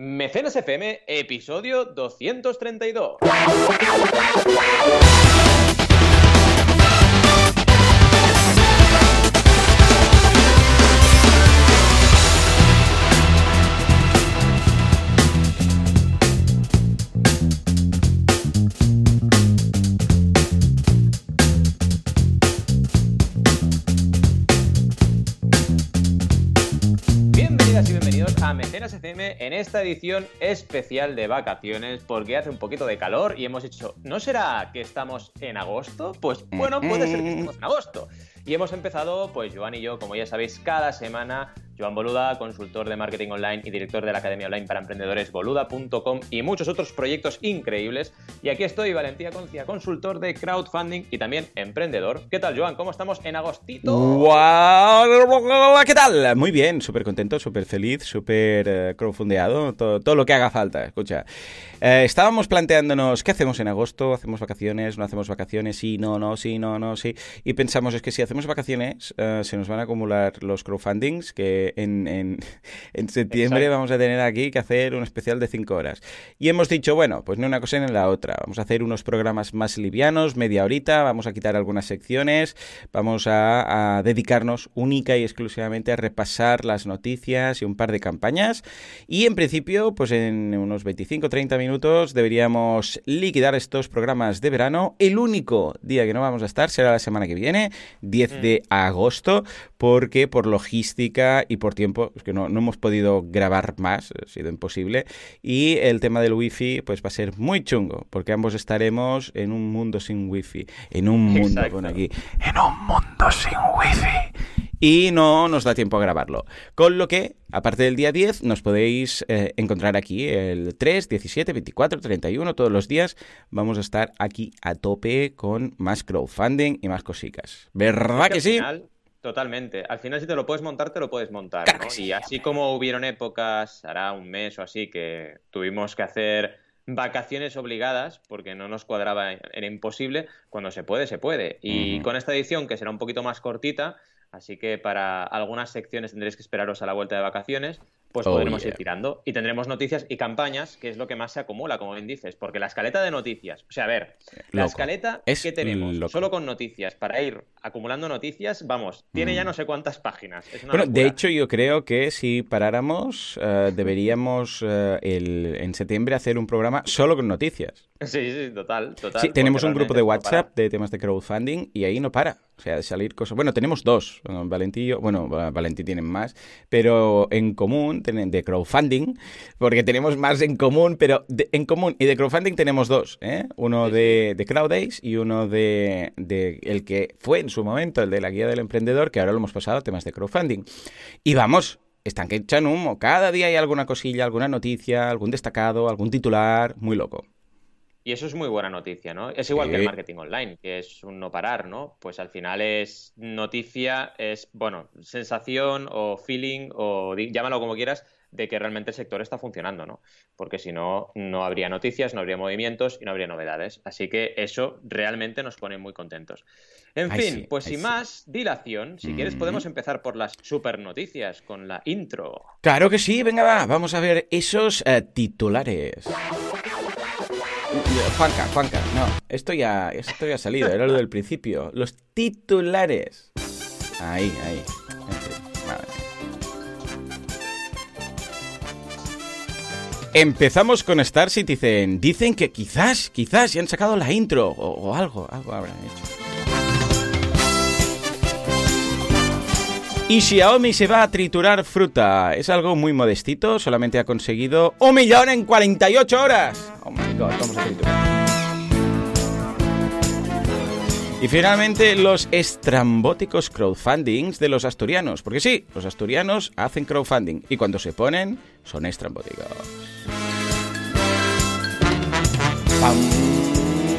Mecenas FM, episodio 232. Esta edición especial de vacaciones porque hace un poquito de calor y hemos dicho, ¿no será que estamos en agosto? Pues bueno, puede ser que estemos en agosto. Y hemos empezado, pues Joan y yo, como ya sabéis, cada semana Joan Boluda, consultor de marketing online y director de la Academia Online para Emprendedores, boluda.com y muchos otros proyectos increíbles. Y aquí estoy, Valentía Concia, consultor de crowdfunding y también emprendedor. ¿Qué tal, Joan? ¿Cómo estamos en agostito? ¡Guau! ¿Qué tal? Muy bien, súper contento, súper feliz, súper eh, crowdfundeado, todo, todo lo que haga falta. Escucha, eh, estábamos planteándonos qué hacemos en agosto, hacemos vacaciones, no hacemos vacaciones, sí, no, no, sí, no, no, sí. Y pensamos, es que si hacemos vacaciones, eh, se nos van a acumular los crowdfundings que en, en, en septiembre Exacto. vamos a tener aquí que hacer un especial de 5 horas. Y hemos dicho, bueno, pues ni una cosa ni la otra. Vamos a hacer unos programas más livianos, media horita, vamos a quitar algunas secciones, vamos a, a dedicarnos única y exclusivamente a repasar las noticias y un par de campañas. Y en principio, pues en unos 25-30 minutos deberíamos liquidar estos programas de verano. El único día que no vamos a estar será la semana que viene, 10 de agosto, porque por logística y por tiempo es que no, no hemos podido grabar más, ha sido imposible. Y el tema del wifi pues va a ser muy chungo, porque ambos estaremos en un mundo sin wifi. En un mundo, con aquí, en un mundo sin wifi. Y no nos da tiempo a grabarlo. Con lo que, aparte del día 10, nos podéis eh, encontrar aquí el 3, 17, 24, 31, todos los días. Vamos a estar aquí a tope con más crowdfunding y más cositas. ¿Verdad que sí? final, totalmente. Al final, si te lo puedes montar, te lo puedes montar. Claro ¿no? sí. Y así como hubieron épocas, hará un mes o así, que tuvimos que hacer vacaciones obligadas porque no nos cuadraba, era imposible. Cuando se puede, se puede. Y con esta edición, que será un poquito más cortita, así que para algunas secciones tendréis que esperaros a la vuelta de vacaciones. Pues Oh, podremos yeah. ir tirando y tendremos noticias y campañas, que es lo que más se acumula, como bien dices, porque la escaleta de noticias, o sea, a ver, la escaleta Es que tenemos loco. solo con noticias para ir acumulando noticias, vamos, tiene ya no sé cuántas páginas. Es una Mm. Bueno, de hecho yo creo que si paráramos, eh, deberíamos eh, el- en septiembre hacer un programa solo con noticias. Sí, sí, total, total. Sí, tenemos un grupo de no WhatsApp de temas de crowdfunding y ahí no para. O sea, de salir cosas. Bueno, tenemos dos. eh, Valentín y yo- bueno, Va- Valentín tienen más, pero en común, de crowdfunding, porque tenemos más en común, pero de- en común y de crowdfunding tenemos dos. ¿eh? Uno de, de CrowdAce y uno de, de el que fue en su momento, el de la guía del emprendedor, que ahora lo hemos pasado a temas de crowdfunding. Y vamos. Están que echan humo. Cada día hay alguna cosilla, alguna noticia, algún destacado, algún titular. Muy loco. Y eso es muy buena noticia, ¿no? Es igual Sí. que el marketing online, que es un no parar, ¿no? Pues al final es noticia, es, bueno, sensación o feeling o llámalo como quieras, de que realmente el sector está funcionando, ¿no? Porque si no, no habría noticias, no habría movimientos y no habría novedades. Así que eso realmente nos pone muy contentos. En fin, sí, pues sin sí. más dilación, si quieres podemos empezar por las super noticias con la intro. Claro que sí, venga va, vamos a ver esos eh, titulares. Juanca, Juanca, no, esto ya, esto ya ha salido, era lo del principio. Los titulares. Ahí, ahí. Empezamos con Star Citizen. Dicen que quizás, quizás ya han sacado la intro o, o algo, algo habrán hecho. Y Xiaomi se va a triturar fruta. Es algo muy modestito, solamente ha conseguido un millón en 48 horas. Oh my god, vamos a triturar. Y finalmente los estrambóticos crowdfundings de los asturianos. Porque sí, los asturianos hacen crowdfunding y cuando se ponen son estrambóticos.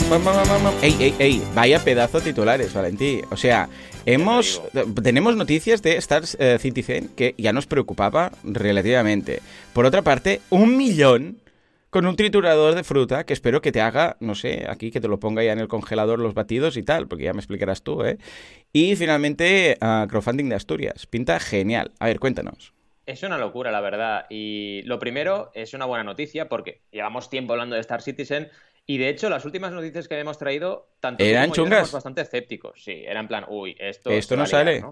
Pam, pam, pam. Ey, ey, ey, vaya pedazo titulares, Valentí. O sea, hemos tenemos noticias de Star eh, Citizen que ya nos preocupaba relativamente. Por otra parte, un millón con un triturador de fruta que espero que te haga, no sé, aquí que te lo ponga ya en el congelador los batidos y tal, porque ya me explicarás tú, ¿eh? Y finalmente, ah, crowdfunding de Asturias. Pinta genial. A ver, cuéntanos. Es una locura, la verdad. Y lo primero es una buena noticia porque llevamos tiempo hablando de Star Citizen y de hecho las últimas noticias que hemos traído, tanto ¿Eran como éramos bastante escépticos. Sí, era en plan, uy, esto, esto no sale.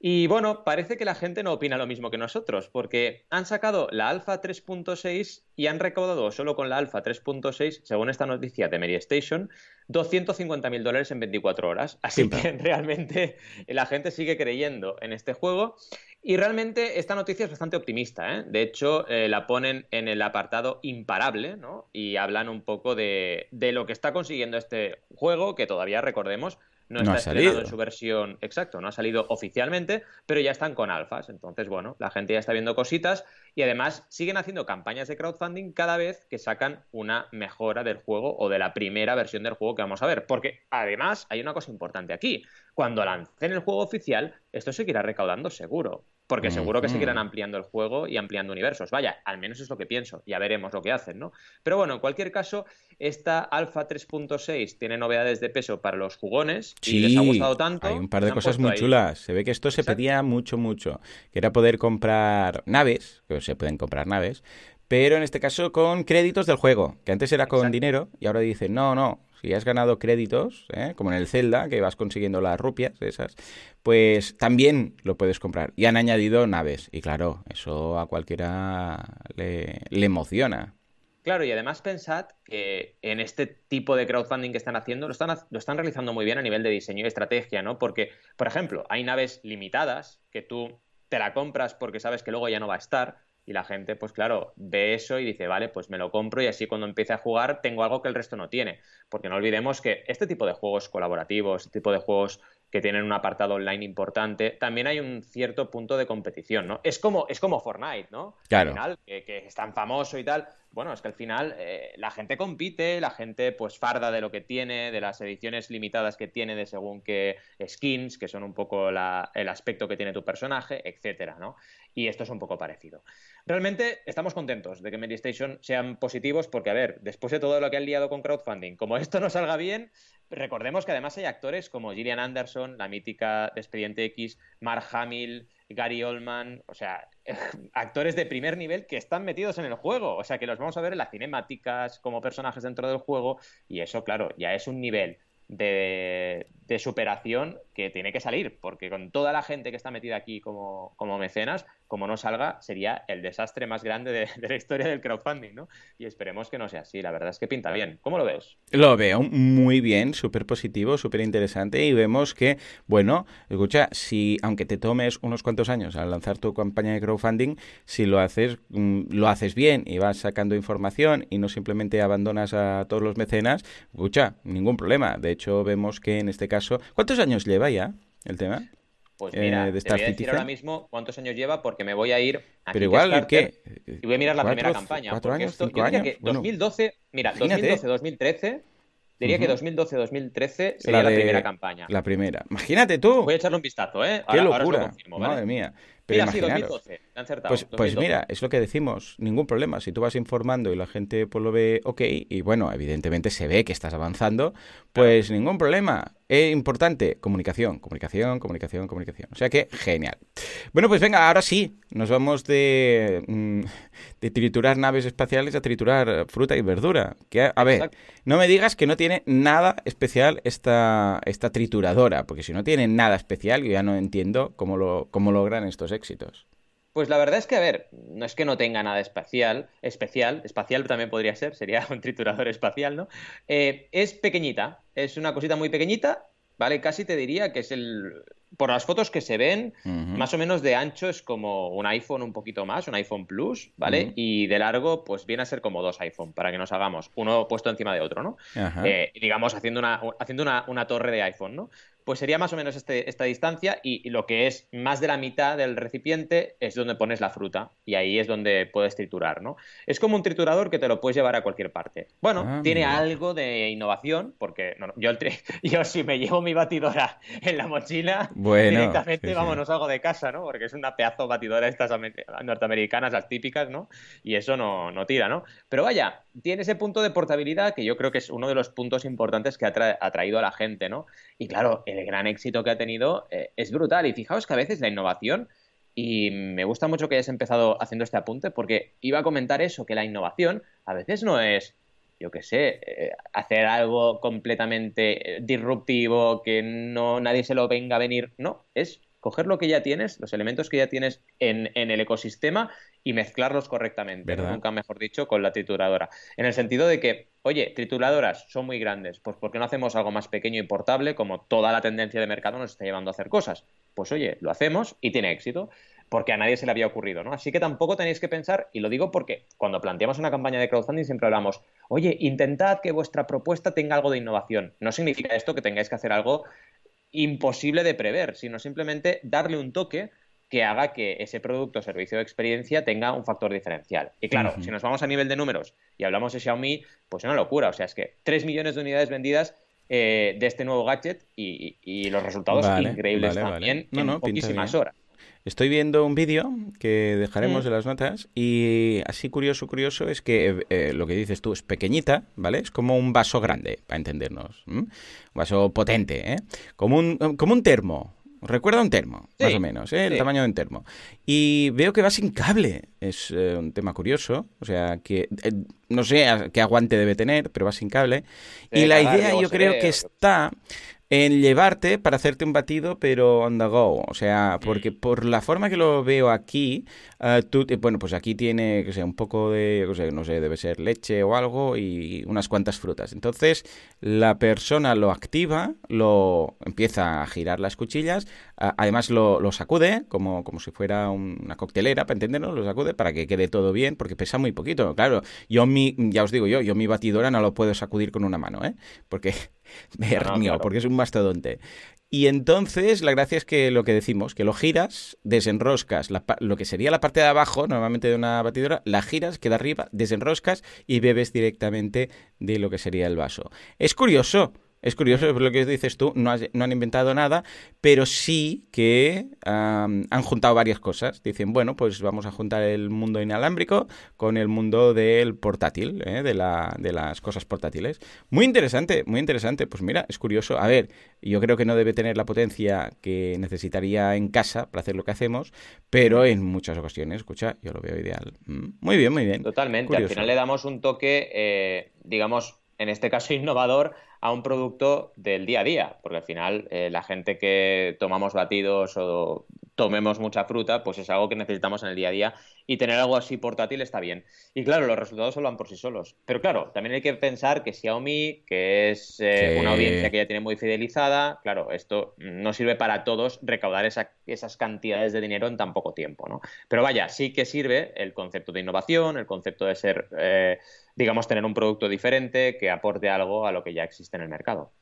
Y bueno, parece que la gente no opina lo mismo que nosotros, porque han sacado la Alpha 3.6 y han recaudado solo con la Alpha 3.6, según esta noticia de Mary Station, 250.000 dólares en 24 horas. Así que realmente la gente sigue creyendo en este juego. Y realmente esta noticia es bastante optimista. ¿eh? De hecho, eh, la ponen en el apartado imparable ¿no? y hablan un poco de, de lo que está consiguiendo este juego, que todavía recordemos no, está estrenado en su versión exacto, no ha salido oficialmente, pero ya están con alfas. Entonces, bueno, la gente ya está viendo cositas y además siguen haciendo campañas de crowdfunding cada vez que sacan una mejora del juego o de la primera versión del juego que vamos a ver. Porque además hay una cosa importante aquí. Cuando lancen el juego oficial, esto seguirá recaudando seguro. Porque seguro que seguirán ampliando el juego y ampliando universos. Vaya, al menos es lo que pienso. Ya veremos lo que hacen, ¿no? Pero bueno, en cualquier caso, esta Alpha 3.6 tiene novedades de peso para los jugones y les ha gustado tanto. Hay un par de cosas muy chulas. Se ve que esto se pedía mucho, mucho. Que era poder comprar naves, que se pueden comprar naves, pero en este caso con créditos del juego, que antes era con dinero y ahora dicen, no, no, si has ganado créditos, ¿eh? como en el Zelda, que vas consiguiendo las rupias esas, pues también lo puedes comprar. Y han añadido naves. Y claro, eso a cualquiera le, emociona. Claro, y además pensad que en este tipo de crowdfunding que están haciendo lo están, lo están realizando muy bien a nivel de diseño y estrategia, ¿no? Porque, por ejemplo, hay naves limitadas que tú te la compras porque sabes que luego ya no va a estar y la gente, pues claro, ve eso y dice, vale, pues me lo compro y así cuando empiece a jugar tengo algo que el resto no tiene. Porque no olvidemos que este tipo de juegos colaborativos, este tipo de juegos que tienen un apartado online importante, también hay un cierto punto de competición, ¿no? Es como, es como Fortnite, ¿no? Claro. Al final, que, que, es tan famoso y tal. Bueno, es que al final eh, la gente compite, la gente pues farda de lo que tiene, de las ediciones limitadas que tiene de según qué skins, que son un poco la, el aspecto que tiene tu personaje, etcétera, ¿no? Y esto es un poco parecido. Realmente estamos contentos de que Medistation sean positivos porque, a ver, después de todo lo que han liado con crowdfunding, como esto no salga bien, recordemos que además hay actores como Gillian Anderson, la mítica de Expediente X, Mark Hamill, Gary Oldman, o sea, actores de primer nivel que están metidos en el juego, o sea, que los vamos a ver en las cinemáticas como personajes dentro del juego y eso, claro, ya es un nivel de, superación que tiene que salir, porque con toda la gente que está metida aquí como, como mecenas, como no salga, sería el desastre más grande de, la historia del crowdfunding, ¿no? Y esperemos que no sea así, la verdad es que pinta bien. ¿Cómo lo ves? Lo veo muy bien, súper positivo, súper interesante y vemos que, bueno, escucha, si aunque te tomes unos cuantos años al lanzar tu campaña de crowdfunding, si lo haces, mm, lo haces bien y vas sacando información y no simplemente abandonas a todos los mecenas, escucha, ningún problema. De hecho, vemos que en este caso, ¿cuántos años lleva el tema? Pues mira, eh, te voy a decir ahora mismo cuántos años lleva porque me voy a ir a Pero igual, ¿qué? Y voy a mirar la primera campaña. ¿Cuatro años? Esto, cinco años? Que 2012, mira, 2012-2013 Diría que 2012-2013 sería la, primera campaña. La primera. Imagínate tú. Voy a echarle un vistazo, ¿eh? Qué locura. Madre mía. Pero mira, sí, 2012. Acertado, pues, pues mira, es lo que decimos. Ningún problema. Si tú vas informando y la gente pues, lo ve ok, y bueno, evidentemente se ve que estás avanzando, pues ningún problema. Es importante, comunicación, comunicación, comunicación, comunicación. O sea que, genial. Bueno, pues venga, ahora sí, nos vamos de, mm, de triturar naves espaciales a triturar fruta y verdura. Que, a ver, no me digas que no tiene nada especial esta, esta trituradora, porque si no tiene nada especial, yo ya no entiendo cómo, lo, cómo logran estos éxitos. Pues la verdad es que, a ver, no es que no tenga nada especial, especial, espacial también podría ser, sería un triturador espacial, ¿no? Eh, es pequeñita, es una cosita muy pequeñita, ¿vale? Casi te diría que es el... Por las fotos que se ven, más o menos de ancho es como un iPhone un poquito más, un iPhone Plus, ¿vale? Y de largo, pues viene a ser como dos iPhone, para que nos hagamos, uno puesto encima de otro, ¿no? Eh, digamos, haciendo, una, haciendo una, una torre de iPhone, ¿no? Pues sería más o menos este, esta distancia y, lo que es más de la mitad del recipiente es donde pones la fruta y ahí es donde puedes triturar, ¿no? Es como un triturador que te lo puedes llevar a cualquier parte. Bueno, ah, tiene algo de innovación porque yo, yo si me llevo mi batidora en la mochila, directamente, vamos, no salgo de casa, ¿no? Porque es una pedazo batidora estas norteamericanas, las típicas, ¿no? Y eso no, no tira, ¿no? Pero vaya, tiene ese punto de portabilidad que yo creo que es uno de los puntos importantes que ha, atraído a la gente, ¿no? Y claro, el gran éxito que ha tenido eh, es brutal. Y fijaos que a veces la innovación Y me gusta mucho que hayas empezado haciendo este apunte porque iba a comentar eso, que la innovación a veces no es, yo qué sé, eh, hacer algo completamente eh, disruptivo, que no nadie se lo venga a venir. No, es coger lo que ya tienes, los elementos que ya tienes en, el ecosistema y mezclarlos correctamente, nunca mejor dicho, con la trituradora. En el sentido de que, oye, trituradoras son muy grandes, pues ¿por qué no hacemos algo más pequeño y portable como toda la tendencia de mercado nos está llevando a hacer cosas? Pues oye, lo hacemos y tiene éxito porque a nadie se le había ocurrido, ¿no? Así que tampoco tenéis que pensar, y lo digo porque cuando planteamos una campaña de crowdfunding siempre hablamos, oye, intentad que vuestra propuesta tenga algo de innovación. No significa esto que tengáis que hacer algo imposible de prever, sino simplemente darle un toque que haga que ese producto, servicio o experiencia tenga un factor diferencial. Y claro, si nos vamos a nivel de números y hablamos de Xiaomi, pues es una locura. O sea, es que 3 millones de unidades vendidas eh, de este nuevo gadget y, los resultados increíbles también en poquísimas horas. Estoy viendo un vídeo que dejaremos mm. en las notas y así curioso, curioso es que eh, lo que dices tú es pequeñita, ¿vale? Es como un vaso grande, para entendernos. Un vaso potente, ¿eh? Como un, como un termo, Recuerda un termo, más o menos, ¿eh? el tamaño de un termo. Y veo que va sin cable. Es eh, un tema curioso. O sea, que no sé qué aguante debe tener, pero va sin cable. y la idea yo creo que está en llevarte para hacerte un batido, pero on the go. O sea, porque por la forma que lo veo aquí, uh, tú, bueno, pues aquí tiene, que sea, un poco de, o sea, no sé, debe ser leche o algo y unas cuantas frutas. Entonces, la persona lo activa, lo empieza a girar las cuchillas, además lo, lo, sacude como, como si fuera una coctelera, para entenderlo, lo sacude para que quede todo bien, porque pesa muy poquito. Claro, yo mi, ya os digo yo, yo mi batidora no lo puedo sacudir con una mano, ¿eh? Porque porque es un mastodonte. Y entonces la gracia es que lo que decimos, que lo giras, desenroscas lo que sería la parte de abajo, normalmente de una batidora, la giras, queda arriba, desenroscas y bebes directamente de lo que sería el vaso. Es curioso, es curioso lo que dices tú, no, han inventado nada, pero sí que han juntado varias cosas. Dicen, bueno, pues vamos a juntar el mundo inalámbrico con el mundo del portátil, ¿eh? de, la, de las cosas portátiles. Muy interesante, muy interesante. Pues mira, es curioso. A ver, yo creo que no debe tener la potencia que necesitaría en casa para hacer lo que hacemos, pero en muchas ocasiones, escucha, yo lo veo ideal. Mm, muy bien, muy bien. Totalmente. Al final le damos un toque, eh, digamos, en este caso innovador a un producto del día a día, porque al final eh, la gente que tomamos batidos o tomemos mucha fruta, pues es algo que necesitamos en el día a día y tener algo así portátil está bien. Y claro, los resultados hablan por sí solos. Pero claro, también hay que pensar que Xiaomi, que es eh, una audiencia que ya tiene muy fidelizada, claro, esto no sirve para todos recaudar esas cantidades de dinero en tan poco tiempo, ¿no? Pero vaya, sí que sirve el concepto de innovación, el concepto de ser, eh, digamos, tener un producto diferente que aporte algo a lo que ya existe en el mercado.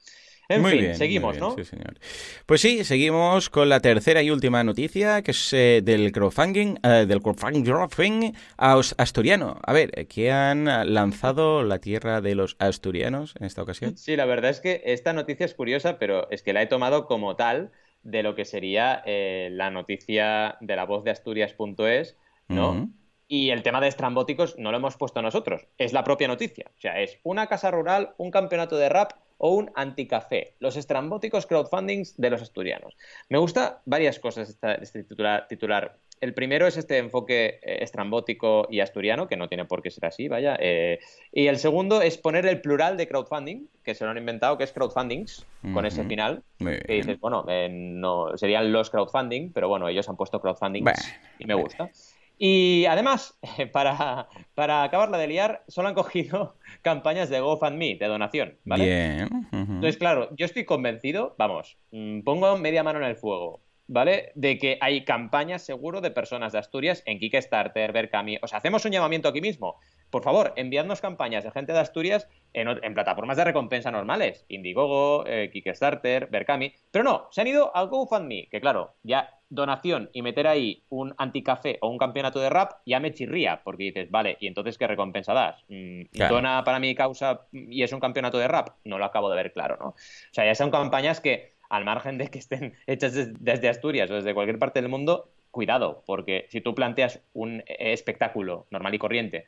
En fin, seguimos, ¿no? Sí, señor. Pues sí, seguimos con la tercera y última noticia, que es eh, del crowdfunding, eh, del crowdfunding asturiano. A ver, ¿qué han lanzado la tierra de los asturianos en esta ocasión? Sí, la verdad es que esta noticia es curiosa, pero es que la he tomado como tal de lo que sería eh, la noticia de la voz de Asturias.es, ¿no? Y el tema de estrambóticos no lo hemos puesto nosotros, es la propia noticia. O sea, es una casa rural, un campeonato de rap o un anticafé, los estrambóticos crowdfundings de los asturianos. Me gusta varias cosas este titular, El primero es este enfoque eh, estrambótico y asturiano, que no tiene por qué ser así, vaya. Eh, y el segundo es poner el plural de crowdfunding, que se lo han inventado, que es crowdfundings, con ese final. Que dices, bueno, eh, no, serían los crowdfunding, pero bueno, ellos han puesto crowdfundings y me gusta. Y además, para, para acabarla de liar, solo han cogido campañas de GoFundMe, de donación, ¿vale? Bien. Entonces, claro, yo estoy convencido, vamos, mm, pongo media mano en el fuego, ¿vale? De que hay campañas seguro de personas de Asturias en Kickstarter, Berkami. O sea, hacemos un llamamiento aquí mismo. Por favor, enviadnos campañas de gente de Asturias en, plataformas de recompensa normales. Indiegogo, eh, Kickstarter, Berkami. Pero no, se han ido a GoFundMe, que claro, ya donación y meter ahí un anticafé o un campeonato de rap, ya me chirría, porque dices, vale, ¿y entonces qué recompensa das? Mm, ¿Dona para mi causa y es un campeonato de rap? No lo acabo de ver claro, ¿no? O sea, ya son campañas que, al margen de que estén hechas desde Asturias o desde cualquier parte del mundo, cuidado, porque si tú planteas un espectáculo normal y corriente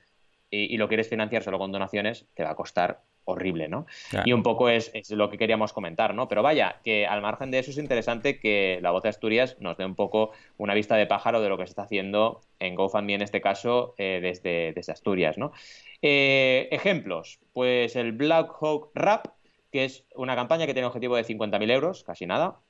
y, lo quieres financiar solo con donaciones, te va a costar horrible, ¿no? Y un poco es, lo que queríamos comentar, ¿no? Pero vaya, que al margen de eso es interesante que la voz de Asturias nos dé un poco una vista de pájaro de lo que se está haciendo en GoFundMe en este caso eh, desde, desde Asturias, ¿no? Eh, ejemplos, pues el Black Hawk Rap, que es una campaña que tiene un objetivo de 50.000 euros, casi nada,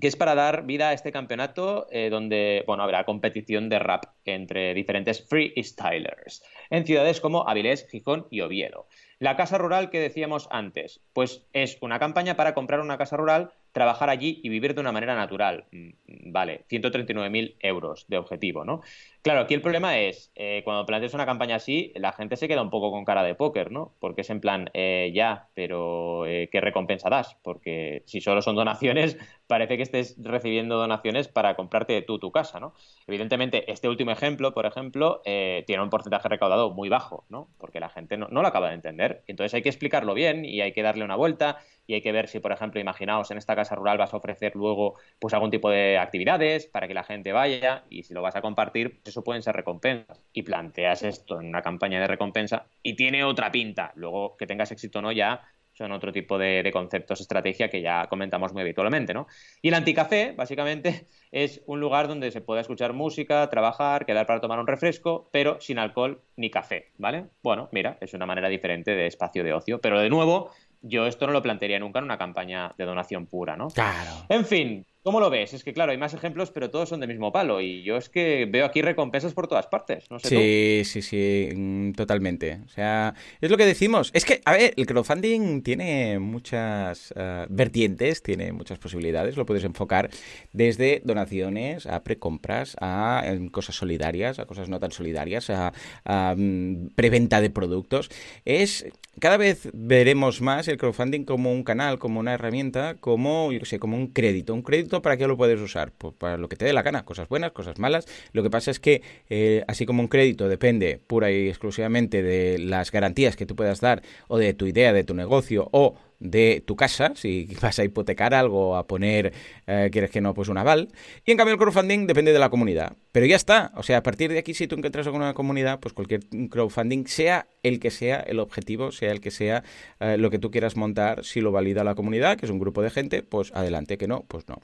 que es para dar vida a este campeonato eh, donde, bueno, habrá competición de rap entre diferentes freestylers en ciudades como Avilés, Gijón y Oviedo. La casa rural que decíamos antes, pues es una campaña para comprar una casa rural trabajar allí y vivir de una manera natural. Mm, vale, 139.000 euros de objetivo, ¿no? Claro, aquí el problema es, eh, cuando planteas una campaña así, la gente se queda un poco con cara de póker, ¿no? Porque es en plan, eh, ya, pero eh, ¿qué recompensa das? Porque si solo son donaciones, parece que estés recibiendo donaciones para comprarte tú tu casa, ¿no? Evidentemente, este último ejemplo, por ejemplo, tiene un porcentaje recaudado muy bajo, ¿no? Porque la gente no, no lo acaba de entender. Entonces hay que explicarlo bien y hay que darle una vuelta y hay que ver si, por ejemplo, imaginaos en esta casa rural vas a ofrecer luego pues algún tipo de actividades para que la gente vaya y si lo vas a compartir, pues eso pueden ser recompensas. Y planteas esto en una campaña de recompensa y tiene otra pinta. Luego que tengas éxito o no ya son otro tipo de, conceptos, estrategia que ya comentamos muy habitualmente, ¿no? Y el anticafé, básicamente, es un lugar donde se puede escuchar música, trabajar, quedar para tomar un refresco, pero sin alcohol ni café, ¿vale? Bueno, mira, es una manera diferente de espacio de ocio, pero de nuevo, yo esto no lo plantearía nunca en una campaña de donación pura, ¿no? Claro. En fin, ¿Cómo lo ves? Es que claro, hay más ejemplos, pero todos son del mismo palo. Y yo es que veo aquí recompensas por todas partes. No sé sí, sí, sí, mm, totalmente. O sea, es lo que decimos. Es que, a ver, el crowdfunding tiene muchas eh, vertientes, tiene muchas posibilidades. Lo puedes enfocar desde donaciones a precompras, a cosas solidarias, a cosas no tan solidarias, a, mm, preventa de productos. Es cada vez veremos más el crowdfunding como un canal, como una herramienta, como, yo sé, como un crédito. Un crédito para qué lo puedes usar? Pues para lo que te dé la gana, cosas buenas, cosas malas. Lo que pasa es que, eh, así como un crédito depende pura y exclusivamente de las garantías que tú puedas dar o de tu idea, de tu negocio o de tu casa, si vas a hipotecar algo, a poner, eh, quieres que no, pues un aval. Y en cambio el crowdfunding depende de la comunidad. Pero ya está. O sea, a partir de aquí, si tú encuentras con una comunidad, pues cualquier crowdfunding, sea el que sea el objetivo, sea el que sea eh, lo que tú quieras montar, si lo valida la comunidad, que es un grupo de gente, pues adelante, que no, pues no.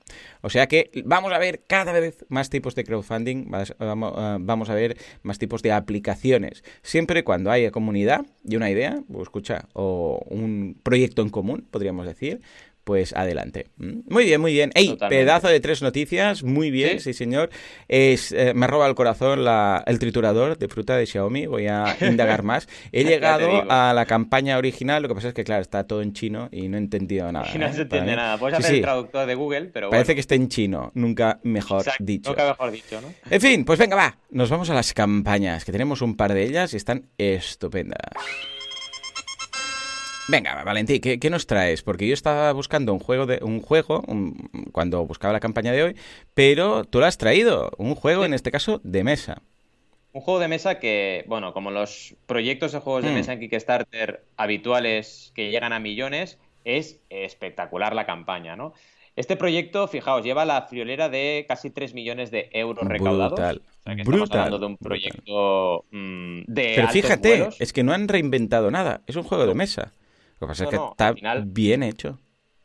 O sea que vamos a ver cada vez más tipos de crowdfunding, eh, vamos a ver más tipos de aplicaciones. Siempre cuando haya comunidad y una idea, pues escucha, o un proyecto en común, podríamos decir, pues adelante. Mm, muy bien, muy bien. ¡Ey! Pedazo de tres noticias. Muy bien, sí, señor. Es, eh, me roba el corazón el triturador de fruta de Xiaomi. Voy a indagar más. He llegado a la campaña original. Lo que pasa es que, claro, está todo en chino y no he entendido nada. Y no ¿eh? se entiende nada. Puedes hacer el traductor de Google, pero Parece que está en chino. Nunca mejor dicho. Nunca mejor dicho, ¿no? En fin, pues venga, va. Nos vamos a las campañas, que tenemos un par de ellas y están estupendas. Venga, Valentín, ¿qué, nos traes? Porque yo estaba buscando un juego, de, un juego cuando buscaba la campaña de hoy, pero tú lo has traído, un juego en este caso de mesa. Un juego de mesa que, bueno, como los proyectos de juegos de mm. mesa en Kickstarter habituales que llegan a millones, es espectacular la campaña, ¿no? Este proyecto, fijaos, lleva la friolera de casi 3 millones de euros recaudados. Brutal. O sea que estamos hablando de un proyecto mm, de. Pero fíjate, es que no han reinventado nada. Es un juego de mesa. Lo que pasa es que está bien hecho.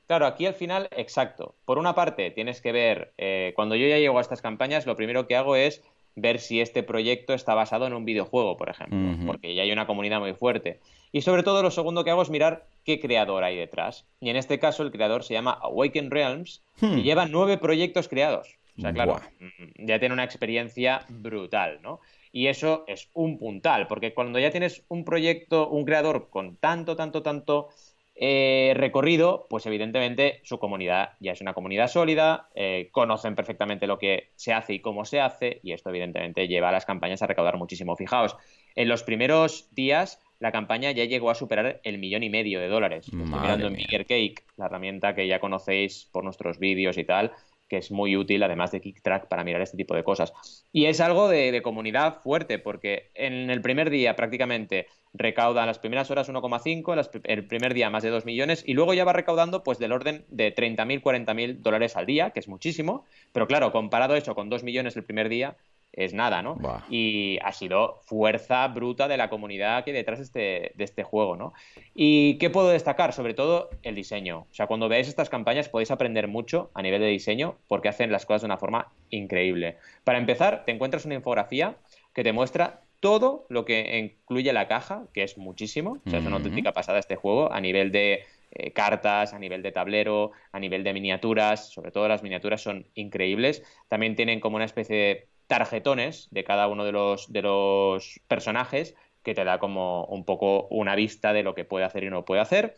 Claro, aquí al final, exacto. Por una parte, tienes que ver, eh, cuando yo ya llego a estas campañas, lo primero que hago es ver si este proyecto está basado en un videojuego, por ejemplo, porque ya hay una comunidad muy fuerte. Y sobre todo, lo segundo que hago es mirar qué creador hay detrás. Y en este caso, el creador se llama Awaken Realms y hmm. lleva nueve proyectos creados. O sea, claro, mm, ya tiene una experiencia brutal, ¿no? Y eso es un puntal, porque cuando ya tienes un proyecto, un creador con tanto, tanto, tanto eh, recorrido, pues evidentemente su comunidad ya es una comunidad sólida, eh, conocen perfectamente lo que se hace y cómo se hace, y esto evidentemente lleva a las campañas a recaudar muchísimo. Fijaos, en los primeros días la campaña ya llegó a superar el millón y medio de dólares. Estoy mirando en Bigger Cake, la herramienta que ya conocéis por nuestros vídeos y tal, que es muy útil, además de KickTrack, para mirar este tipo de cosas. Y es algo de, comunidad fuerte, porque en el primer día prácticamente recauda en las primeras horas 1,5, el primer día más de 2 millones, y luego ya va recaudando pues del orden de 30.000, 40.000 dólares al día, que es muchísimo, pero claro, comparado eso con 2 millones el primer día, es nada, ¿no? Y ha sido fuerza bruta de la comunidad que hay detrás de este, de este juego, ¿no? ¿Y qué puedo destacar? Sobre todo el diseño. O sea, cuando veáis estas campañas podéis aprender mucho a nivel de diseño porque hacen las cosas de una forma increíble. Para empezar, te encuentras una infografía que te muestra todo lo que incluye la caja, que es muchísimo. O sea, es una auténtica pasada este juego a nivel de eh, cartas, a nivel de tablero, a nivel de miniaturas. Sobre todo las miniaturas son increíbles. También tienen como una especie de tarjetones de cada uno de los, de los personajes que te da como un poco una vista de lo que puede hacer y no puede hacer.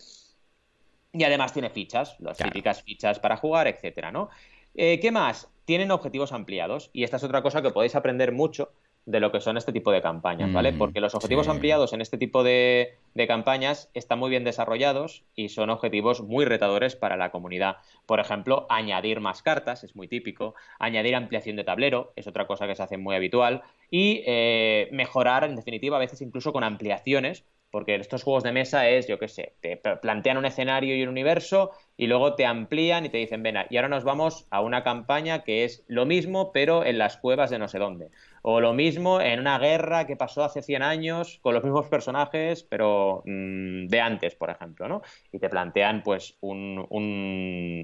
Y además tiene fichas, las típicas fichas para jugar, etcétera, ¿no? Eh, ¿Qué más? Tienen objetivos ampliados. Y esta es otra cosa que podéis aprender mucho de lo que son este tipo de campañas, ¿vale? Mm, Porque los objetivos ampliados en este tipo de, campañas están muy bien desarrollados y son objetivos muy retadores para la comunidad. Por ejemplo, añadir más cartas, es muy típico, añadir ampliación de tablero, es otra cosa que se hace muy habitual, y eh, mejorar, en definitiva, a veces incluso con ampliaciones, porque estos juegos de mesa es, yo qué sé, te plantean un escenario y un universo y luego te amplían y te dicen, ven, y ahora nos vamos a una campaña que es lo mismo, pero en las cuevas de no sé dónde. O lo mismo en una guerra que pasó hace 100 años con los mismos personajes, pero mm, de antes, por ejemplo, ¿no? Y te plantean, pues, un,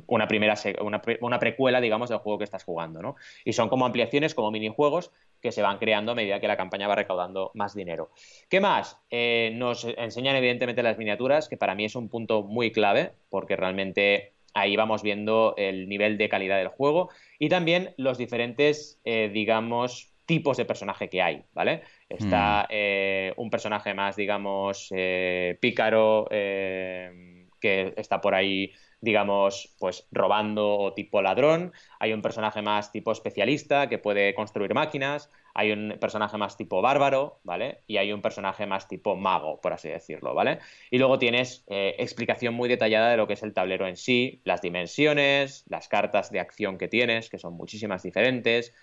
una primera, una, una, precuela, digamos, del juego que estás jugando, ¿no? Y son como ampliaciones, como minijuegos que se van creando a medida que la campaña va recaudando más dinero. ¿Qué más? Eh, nos enseñan, evidentemente, las miniaturas, que para mí es un punto muy clave, porque realmente ahí vamos viendo el nivel de calidad del juego y también los diferentes, eh, digamos, tipos de personaje que hay, ¿vale? Está mm. eh, un personaje más, digamos, eh, pícaro, que está por ahí digamos, pues robando o tipo ladrón, hay un personaje más tipo especialista que puede construir máquinas, hay un personaje más tipo bárbaro, ¿vale? Y hay un personaje más tipo mago, por así decirlo, ¿vale? Y luego tienes eh, explicación muy detallada de lo que es el tablero en sí, las dimensiones, las cartas de acción que tienes, que son muchísimas diferentes,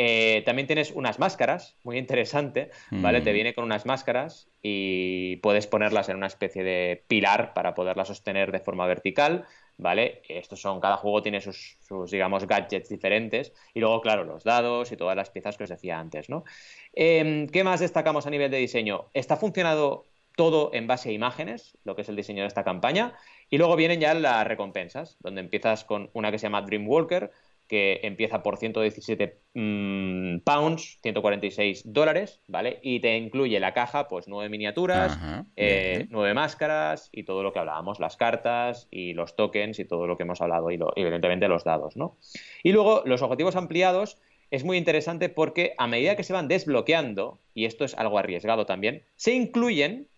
eh, también tienes unas máscaras, muy interesante, ¿vale? Te mm. viene con unas máscaras y puedes ponerlas en una especie de pilar para poderlas sostener de forma vertical. ¿vale? Estos son, cada juego tiene sus, digamos, gadgets diferentes. Y luego, claro, los dados y todas las piezas que os decía antes, ¿no? Em, ¿Qué más destacamos a nivel de diseño? Está funcionado todo en base a imágenes, lo que es el diseño de esta campaña. Y luego vienen ya las recompensas, donde empiezas con una que se llama Dreamwalker, que empieza por 117 mm, pounds, 146 dólares, ¿vale? Y te incluye la caja, pues nueve miniaturas, eh, nueve máscaras y todo lo que hablábamos, las cartas y los tokens y todo lo que hemos hablado y evidentemente los dados, ¿no? Y luego los objetivos ampliados es muy interesante porque a medida que se van desbloqueando, y esto es algo arriesgado también, se incluyen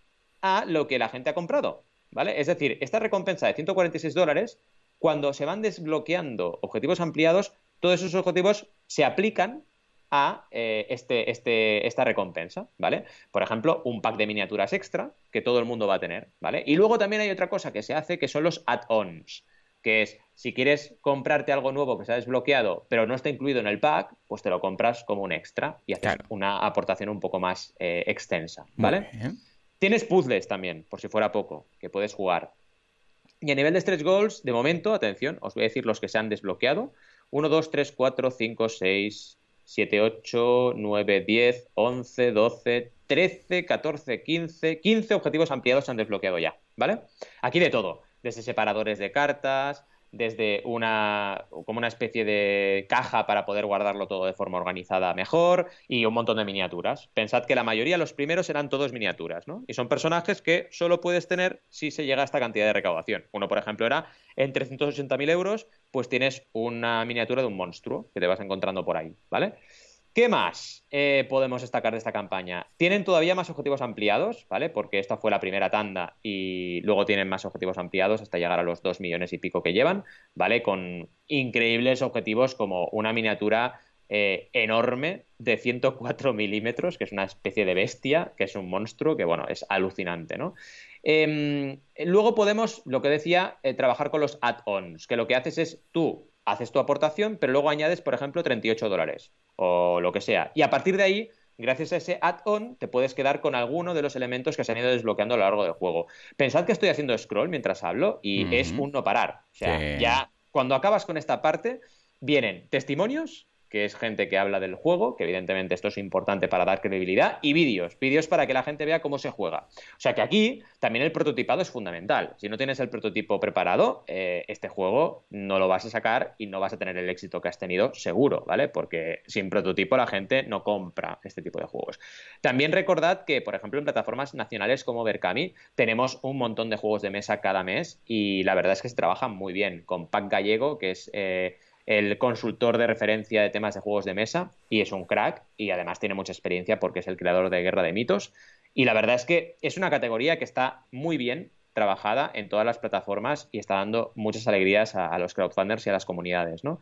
a lo que la gente ha comprado, ¿vale? Es decir, esta recompensa de 146 dólares cuando se van desbloqueando objetivos ampliados, todos esos objetivos se aplican a eh, este, este, esta recompensa, ¿vale? Por ejemplo, un pack de miniaturas extra que todo el mundo va a tener, ¿vale? Y luego también hay otra cosa que se hace que son los add-ons, que es si quieres comprarte algo nuevo que se ha desbloqueado pero no está incluido en el pack, pues te lo compras como un extra y haces una aportación un poco más eh, extensa, ¿vale? Tienes puzzles también, por si fuera poco, que puedes jugar. Y a nivel de stretch goals, de momento, atención, os voy a decir los que se han desbloqueado. 1, 2, 3, 4, 5, 6, 7, 8, 9, 10, 11, 12, 13, 14, 15. 15 objetivos ampliados se han desbloqueado ya, ¿vale? Aquí de todo, desde separadores de cartas, desde una como una especie de caja para poder guardarlo todo de forma organizada mejor y un montón de miniaturas. Pensad que la mayoría, los primeros eran todos miniaturas, ¿no? Y son personajes que solo puedes tener si se llega a esta cantidad de recaudación. Uno, por ejemplo, era en 380.000 euros, pues tienes una miniatura de un monstruo que te vas encontrando por ahí, ¿vale? ¿Qué más eh, podemos destacar de esta campaña? Tienen todavía más objetivos ampliados, ¿vale? Porque esta fue la primera tanda y luego tienen más objetivos ampliados hasta llegar a los 2 millones y pico que llevan, ¿vale? Con increíbles objetivos como una miniatura eh, enorme de 104 milímetros, que es una especie de bestia, que es un monstruo, que bueno, es alucinante, ¿no? Em, luego podemos, lo que decía, eh, trabajar con los add-ons, que lo que haces es tú haces tu aportación, pero luego añades, por ejemplo, 38 dólares o lo que sea. Y a partir de ahí, gracias a ese add-on, te puedes quedar con alguno de los elementos que se han ido desbloqueando a lo largo del juego. Pensad que estoy haciendo scroll mientras hablo y es un no parar. O sea, ya cuando acabas con esta parte, vienen testimonios que es gente que habla del juego, que evidentemente esto es importante para dar credibilidad, y vídeos, vídeos para que la gente vea cómo se juega. O sea que aquí también el prototipado es fundamental. Si no tienes el prototipo preparado, eh, este juego no lo vas a sacar y no vas a tener el éxito que has tenido seguro, ¿vale? Porque sin prototipo la gente no compra este tipo de juegos. También recordad que, por ejemplo, en plataformas nacionales como Berkami tenemos un montón de juegos de mesa cada mes y la verdad es que se trabajan muy bien con Pac Gallego, que es... Eh, el consultor de referencia de temas de juegos de mesa y es un crack y además tiene mucha experiencia porque es el creador de Guerra de Mitos. Y la verdad es que es una categoría que está muy bien trabajada en todas las plataformas y está dando muchas alegrías a, los crowdfunders y a las comunidades, ¿no?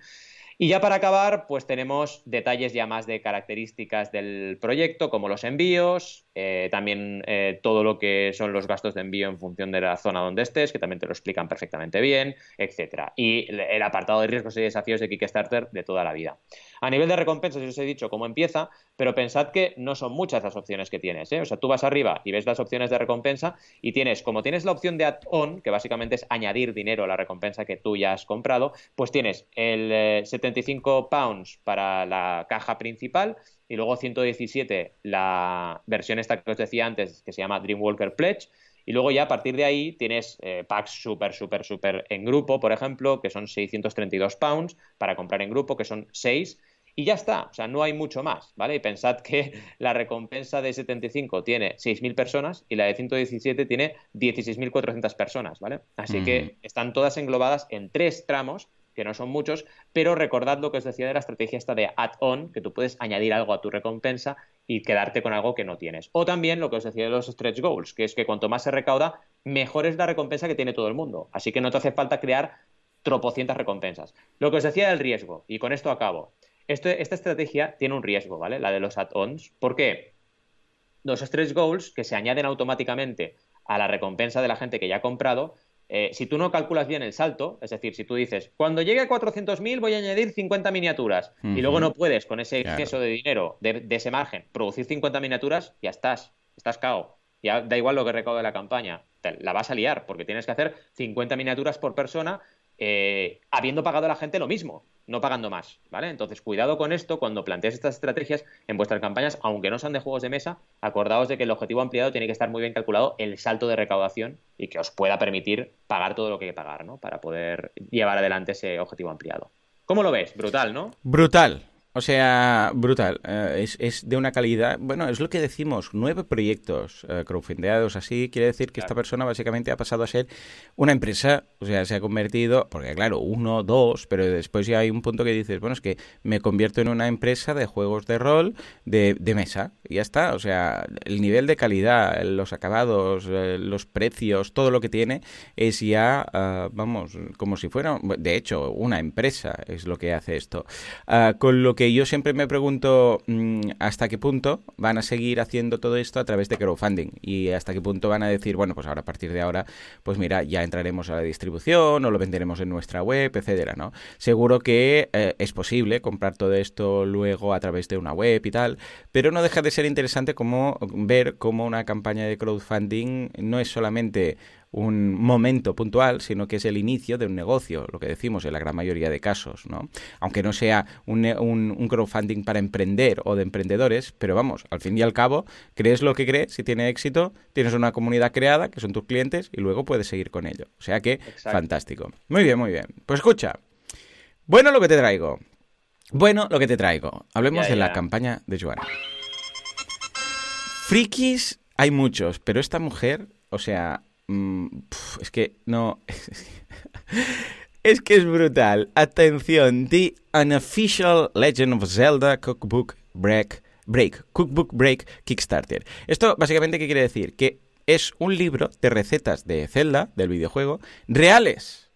Y ya para acabar, pues tenemos detalles ya más de características del proyecto, como los envíos, eh, también eh, todo lo que son los gastos de envío en función de la zona donde estés, que también te lo explican perfectamente bien, etcétera. Y el apartado de riesgos y desafíos de Kickstarter de toda la vida. A nivel de recompensas, os he dicho cómo empieza, pero pensad que no son muchas las opciones que tienes. ¿eh? O sea, tú vas arriba y ves las opciones de recompensa y tienes, como tienes la opción de add-on, que básicamente es añadir dinero a la recompensa que tú ya has comprado, pues tienes el 75 eh, pounds para la caja principal y luego 117 la versión esta que os decía antes, que se llama Dreamwalker Pledge. Y luego ya a partir de ahí tienes eh, packs súper, súper, súper en grupo, por ejemplo, que son 632 pounds para comprar en grupo, que son 6 y ya está, o sea, no hay mucho más, ¿vale? Y pensad que la recompensa de 75 tiene 6.000 personas y la de 117 tiene 16.400 personas, ¿vale? Así que están todas englobadas en tres tramos, que no son muchos, pero recordad lo que os decía de la estrategia esta de add-on, que tú puedes añadir algo a tu recompensa y quedarte con algo que no tienes. O también lo que os decía de los stretch goals, que es que cuanto más se recauda, mejor es la recompensa que tiene todo el mundo. Así que no te hace falta crear tropocientas recompensas. Lo que os decía del riesgo, y con esto acabo esta estrategia tiene un riesgo, ¿vale? La de los add-ons. ¿Por qué? Los stretch goals que se añaden automáticamente a la recompensa de la gente que ya ha comprado, eh, si tú no calculas bien el salto, es decir, si tú dices, cuando llegue a 400.000 voy a añadir 50 miniaturas y luego no puedes con ese exceso de dinero, de, ese margen, producir 50 miniaturas, ya estás, estás cao. Ya da igual lo que recaude la campaña, la vas a liar porque tienes que hacer 50 miniaturas por persona eh, habiendo pagado a la gente lo mismo, no pagando más, ¿vale? Entonces, cuidado con esto cuando plantees estas estrategias en vuestras campañas, aunque no sean de juegos de mesa, acordaos de que el objetivo ampliado tiene que estar muy bien calculado el salto de recaudación y que os pueda permitir pagar todo lo que hay que pagar, ¿no? Para poder llevar adelante ese objetivo ampliado. ¿Cómo lo ves? Brutal, ¿no? Brutal. O sea, brutal. Eh, es, de una calidad. Bueno, es lo que decimos: nueve proyectos uh, crowdfundeados así. Quiere decir que esta persona básicamente ha pasado a ser una empresa. O sea, se ha convertido. Porque, claro, uno, dos, pero después ya hay un punto que dices: bueno, es que me convierto en una empresa de juegos de rol de, mesa. Ya está. O sea, el nivel de calidad, los acabados, eh, los precios, todo lo que tiene es ya, uh, vamos, como si fuera. De hecho, una empresa es lo que hace esto. con lo que yo siempre me pregunto mm, hasta qué punto van a seguir haciendo todo esto a través de crowdfunding y hasta qué punto van a decir, bueno, pues ahora a partir de ahora, pues mira, ya entraremos a la distribución o lo venderemos en nuestra web, etcétera, ¿no? Seguro que eh, es posible comprar todo esto luego a través de una web y tal, pero no deja de ser interesante como ver cómo una campaña de crowdfunding no es solamente un momento puntual, sino que es el inicio de un negocio, lo que decimos en la gran mayoría de casos, ¿no? Aunque no sea un, un, crowdfunding para emprender o de emprendedores, pero vamos, al fin y al cabo, crees lo que crees, si tiene éxito, tienes una comunidad creada, que son tus clientes, y luego puedes seguir con ello. O sea que, fantástico. Muy bien, muy bien. Pues escucha, bueno lo que te traigo. Bueno, lo que te traigo. Hablemos de la campaña de Joan. Frikis hay muchos, pero esta mujer, o sea, Mm, es que no. es que es brutal. Atención, The Unofficial Legend of Zelda Cookbook Break. Break, Cookbook Break Kickstarter. Esto básicamente, ¿qué quiere decir? Que es un libro de recetas de Zelda, del videojuego, reales.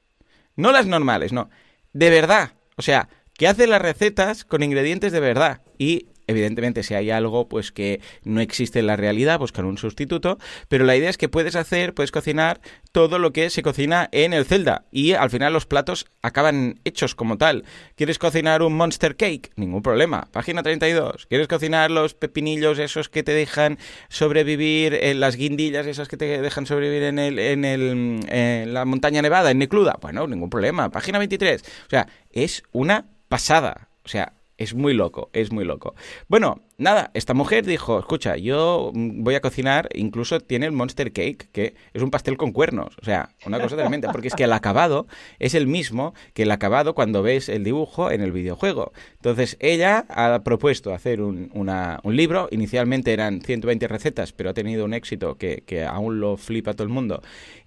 No las normales, no. De verdad. O sea, que hace las recetas con ingredientes de verdad. Y Evidentemente, si hay algo pues que no existe en la realidad, buscar un sustituto, pero la idea es que puedes hacer, puedes cocinar todo lo que se cocina en el Zelda y al final los platos acaban hechos como tal. ¿Quieres cocinar un Monster Cake? Ningún problema. Página 32. ¿Quieres cocinar los pepinillos esos que te dejan sobrevivir, en las guindillas esas que te dejan sobrevivir en, el, en, el, en la montaña nevada, en Necluda? Bueno, ningún problema. Página 23. O sea, es una pasada. O sea, es muy loco, es muy loco. Bueno, nada, esta mujer dijo, escucha, yo voy a cocinar, incluso tiene el Monster Cake, que es un pastel con cuernos, o sea, una cosa tremenda, porque es que el acabado es el mismo que el acabado cuando ves el dibujo en el videojuego. Entonces, ella ha propuesto hacer un, un libro, inicialmente eran 120 recetas, pero ha tenido un éxito que, que aún lo flipa todo el mundo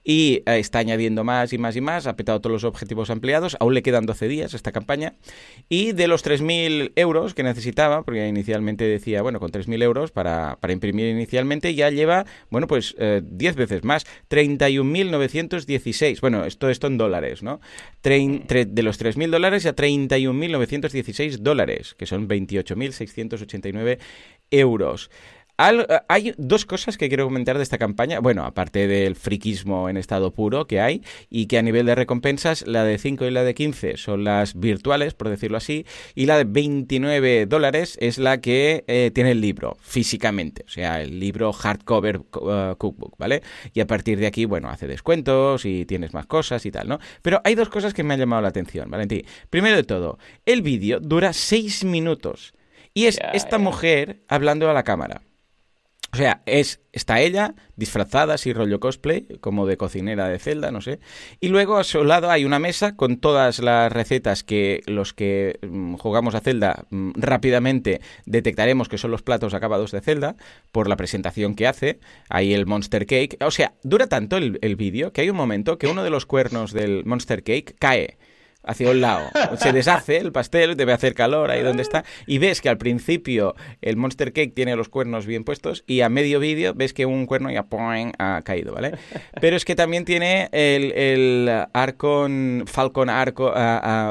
y eh, está añadiendo más y más y más, ha petado todos los objetivos ampliados, aún le quedan 12 días esta campaña, y de los 3.000 euros que necesitaba, porque inicialmente decía, bueno, con 3.000 euros para, para, imprimir inicialmente, ya lleva, bueno, pues 10 eh, veces más, 31.916, bueno, esto, esto en dólares, ¿no? de los 3.000 dólares a 31.916 dólares, que son 28.689 euros. Eh, hay dos cosas que quiero comentar de esta campaña. Bueno, aparte del friquismo en estado puro que hay, y que a nivel de recompensas, la de 5 y la de 15 son las virtuales, por decirlo así, y la de 29 dólares es la que eh, tiene el libro, físicamente, o sea, el libro hardcover uh, cookbook, ¿vale? Y a partir de aquí, bueno, hace descuentos y tienes más cosas y tal, ¿no? Pero hay dos cosas que me han llamado la atención, Valentín. Primero de todo, el vídeo dura 6 minutos. Y es esta mujer hablando a la cámara. O sea, es, está ella disfrazada, así rollo cosplay, como de cocinera de Zelda, no sé. Y luego a su lado hay una mesa con todas las recetas que los que mm, jugamos a Zelda mm, rápidamente detectaremos que son los platos acabados de Zelda por la presentación que hace. Ahí el Monster Cake. O sea, dura tanto el, el vídeo que hay un momento que uno de los cuernos del Monster Cake cae hacia un lado. Se deshace el pastel, debe hacer calor ahí donde está. Y ves que al principio el Monster Cake tiene los cuernos bien puestos y a medio vídeo ves que un cuerno ya ha caído, ¿vale? Pero es que también tiene el, el Arcon, Falcon Arco,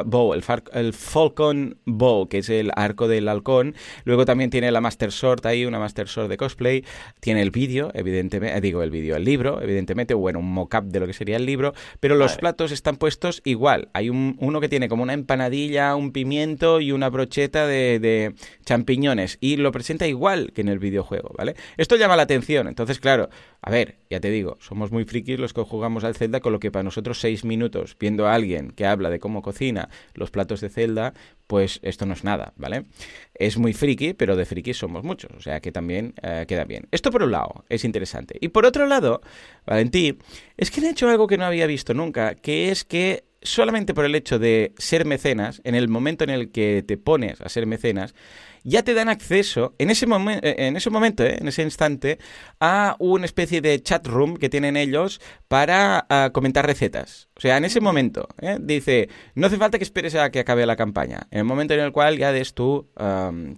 Bow, el, el, Falcon Bow, que es el arco del halcón. Luego también tiene la Master Sword ahí, una Master Sword de cosplay. Tiene el vídeo, evidentemente, digo el vídeo, el libro, evidentemente, bueno, un mock-up de lo que sería el libro. Pero los platos están puestos igual. Hay un uno que tiene como una empanadilla, un pimiento y una brocheta de, champiñones. Y lo presenta igual que en el videojuego, ¿vale? Esto llama la atención. Entonces, claro, a ver, ya te digo, somos muy frikis los que jugamos al Zelda, con lo que para nosotros seis minutos viendo a alguien que habla de cómo cocina los platos de Zelda, pues esto no es nada, ¿vale? Es muy friki, pero de frikis somos muchos, o sea que también eh, queda bien. Esto por un lado es interesante. Y por otro lado, Valentí, es que han hecho algo que no había visto nunca, que es que solamente por el hecho de ser mecenas, en el momento en el que te pones a ser mecenas, ya te dan acceso en ese, eh, en ese momento, eh, en ese instante, a una especie de chat room que tienen ellos para ah, comentar recetas. O sea, en ese momento, ¿eh? dice, no hace falta que esperes a que acabe la campaña. En el momento en el cual ya des tu,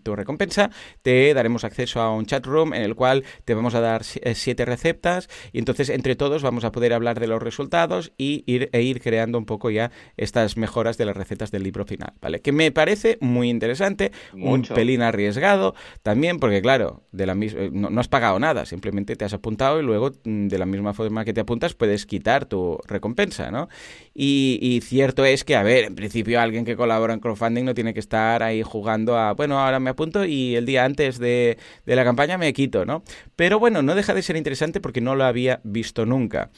tu recompensa, te daremos acceso a un chat room en el cual te vamos a dar siete recetas y entonces entre todos vamos a poder hablar de los resultados y ir, e ir creando un poco ya estas mejoras de las recetas del libro final, ¿vale? Que me parece muy interesante, un pelín arriesgado también, porque claro, de la eh, no, has pagado nada, simplemente te has apuntado y luego mm, de la misma forma que te apuntas puedes quitar tu recompensa, ¿no? Y, cierto es que, a ver, en principio alguien que colabora en crowdfunding no tiene que estar ahí jugando a, bueno, ahora me apunto y el día antes de, de la campaña me quito, ¿no? Pero bueno, no deja de ser interesante porque no lo había visto nunca.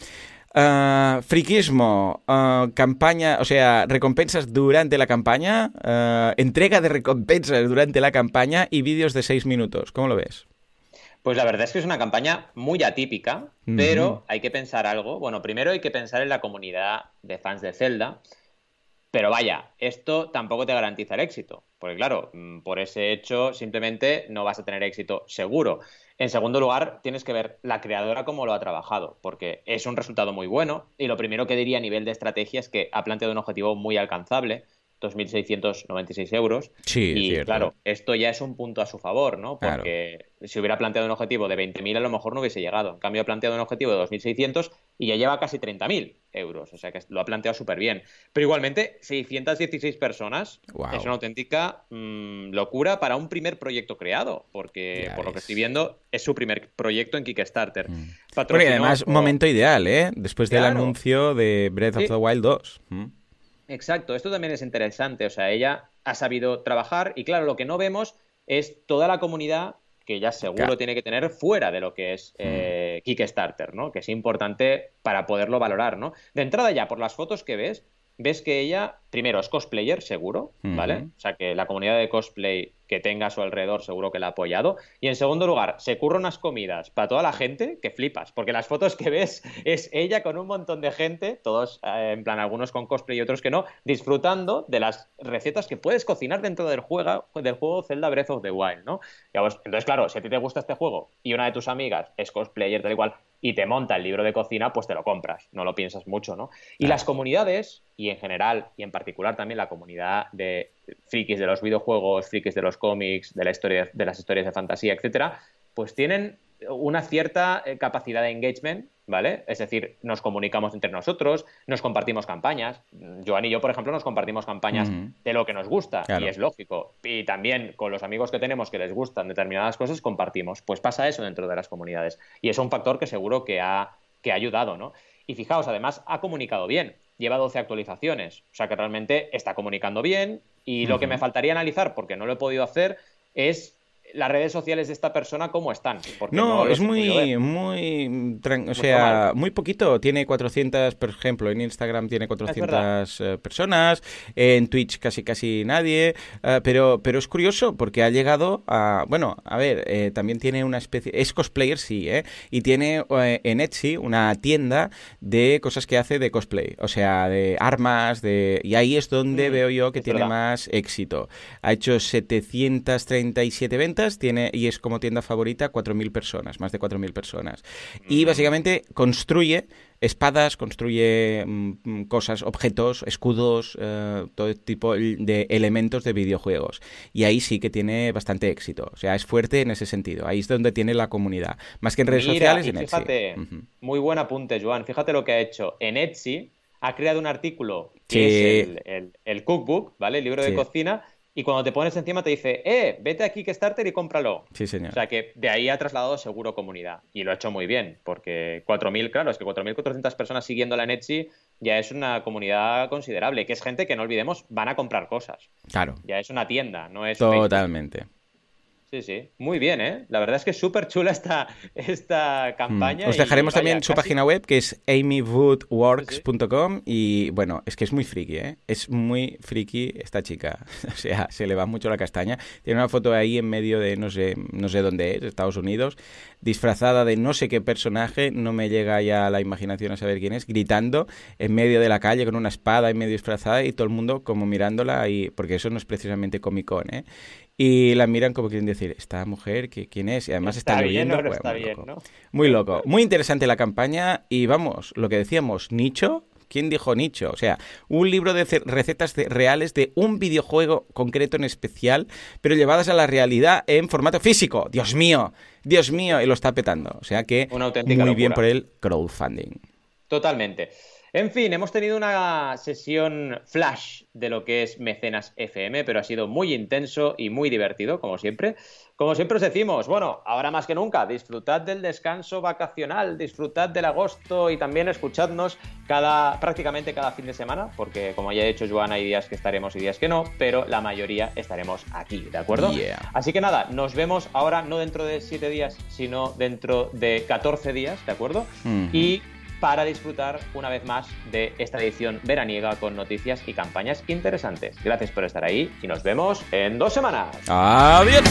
Uh, friquismo, uh, campaña, o sea, recompensas durante la campaña, uh, entrega de recompensas durante la campaña y vídeos de seis minutos. ¿Cómo lo ves? Pues la verdad es que es una campaña muy atípica, pero hay que pensar algo. Bueno, primero hay que pensar en la comunidad de fans de Zelda. Pero vaya, esto tampoco te garantiza el éxito, porque claro, mm, por ese hecho simplemente no vas a tener éxito seguro. En segundo lugar, tienes que ver la creadora cómo lo ha trabajado, porque es un resultado muy bueno. Y lo primero que diría a nivel de estrategia es que ha planteado un objetivo muy alcanzable. 2.696 euros. Sí, y claro, esto ya es un punto a su favor, ¿no? Porque si hubiera planteado un objetivo de 20.000 a lo mejor no hubiese llegado. En cambio ha planteado un objetivo de 2.600 y ya lleva casi 30.000 euros. O sea que lo ha planteado súper bien. Pero igualmente, 616 personas es una auténtica mm, locura para un primer proyecto creado. Porque por lo que estoy viendo es su primer proyecto en Kickstarter. Mm. y además, momento ideal, ¿eh? Después del anuncio de Breath of the Wild 2. Exacto, esto también es interesante. O sea, ella ha sabido trabajar y claro, lo que no vemos es toda la comunidad que ya seguro tiene que tener fuera de lo que es hmm. eh, Kickstarter, ¿no? Que es importante para poderlo valorar, ¿no? De entrada ya, por las fotos que ves, ves que ella, primero, es cosplayer, seguro, ¿vale? O sea, que la comunidad de cosplay que tenga a su alrededor seguro que la ha apoyado. Y en segundo lugar, se curra unas comidas para toda la gente que flipas, porque las fotos que ves es ella con un montón de gente, todos eh, en plan algunos con cosplay y otros que no, disfrutando de las recetas que puedes cocinar dentro del juego, del juego Zelda Breath of the Wild, ¿no? Entonces, claro, si a ti te gusta este juego y una de tus amigas es cosplayer, tal igual, y te monta el libro de cocina, pues te lo compras, no lo piensas mucho, ¿no? Y las comunidades, y en general, y en particular también la comunidad de frikis de los videojuegos, frikis de los cómics, de, la historia, de las historias de fantasía, etcétera, pues tienen una cierta eh, capacidad de engagement, ¿vale? Es decir, nos comunicamos entre nosotros, nos compartimos campañas. Joan y yo, por ejemplo, nos compartimos campañas de lo que nos gusta, y es lógico. Y también con los amigos que tenemos que les gustan determinadas cosas, compartimos. Pues pasa eso dentro de las comunidades. Y es un factor que seguro que ha, que ha ayudado, ¿no? Y fijaos, además, ha comunicado bien. Lleva 12 actualizaciones. O sea que realmente está comunicando bien. Y lo que me faltaría analizar, porque no lo he podido hacer, es las redes sociales de esta persona cómo están. No, es muy, muy, o sea, muy poquito. Tiene 400, por ejemplo, en Instagram tiene 400 eh, personas, en Twitch casi casi nadie, eh, pero, pero es curioso porque ha llegado a, bueno, a ver, eh, también tiene una especie, es cosplayer, sí, ¿eh? Y tiene en Etsy una tienda de cosas que hace de cosplay, o sea, de armas, de, y ahí es donde mm, veo yo que tiene más éxito. Ha hecho 737 ventas tiene, y es como tienda favorita 4.000 personas, más de 4.000 personas. Y básicamente construye espadas, construye mm, mm, cosas, objetos, escudos, eh, todo tipo de elementos de videojuegos. Y ahí sí que tiene bastante éxito. O sea, es fuerte en ese sentido. Ahí es donde tiene la comunidad. Más que en redes sociales y en fíjate, Muy buen apunte, Joan. Fíjate lo que ha hecho. En Etsy ha creado un artículo que es el, cookbook, ¿vale? El libro de cocina y cuando te pones encima te dice, eh, vete aquí Kickstarter y cómpralo. Sí, señor. O sea que de ahí ha trasladado seguro comunidad. Y lo ha hecho muy bien, porque 4.000, claro, es que 4.400 personas siguiéndola en Etsy ya es una comunidad considerable, que es gente que no olvidemos, van a comprar cosas. Claro. Ya es una tienda, no es... Totalmente. Sí, sí, muy bien, ¿eh? La verdad es que es súper chula esta, esta campaña. Os dejaremos también su página web, que es amywoodworks.com y bueno, es que es muy friki, ¿eh? Es muy friki esta chica. o sea, se le va mucho la castaña. Tiene una foto ahí en medio de no sé, no sé dónde es, Estados Unidos, disfrazada de no sé qué personaje, no me llega ya la imaginación a saber quién es, gritando en medio de la calle con una espada y medio disfrazada y todo el mundo como mirándola y porque eso no es precisamente comicón, ¿eh? Y la miran como quieren decir, esta mujer, ¿quién es? Y además está, bien, muy, loco. muy loco. Muy interesante la campaña y vamos, lo que decíamos, nicho, ¿Quién dijo nicho? O sea, un libro de recetas reales de un videojuego concreto en especial, pero llevadas a la realidad en formato físico. Dios mío, Dios mío, y lo está petando. O sea que muy bien por el crowdfunding. Totalmente. En fin, hemos tenido una sesión flash de lo que es Mecenas FM, pero ha sido muy intenso y muy divertido, como siempre. Como siempre os decimos, bueno, ahora más que nunca, disfrutad del descanso vacacional, disfrutad del agosto y también escuchadnos cada, prácticamente cada fin de semana, porque como ya he dicho Joana, hay días que estaremos y días que no, pero la mayoría estaremos aquí, ¿de acuerdo? Así que nada, nos vemos ahora no dentro de 7 días, sino dentro de 14 días, ¿de acuerdo? Y para disfrutar una vez más de esta edición veraniega con noticias y campañas interesantes. Gracias por estar ahí y nos vemos en dos semanas. Adiós.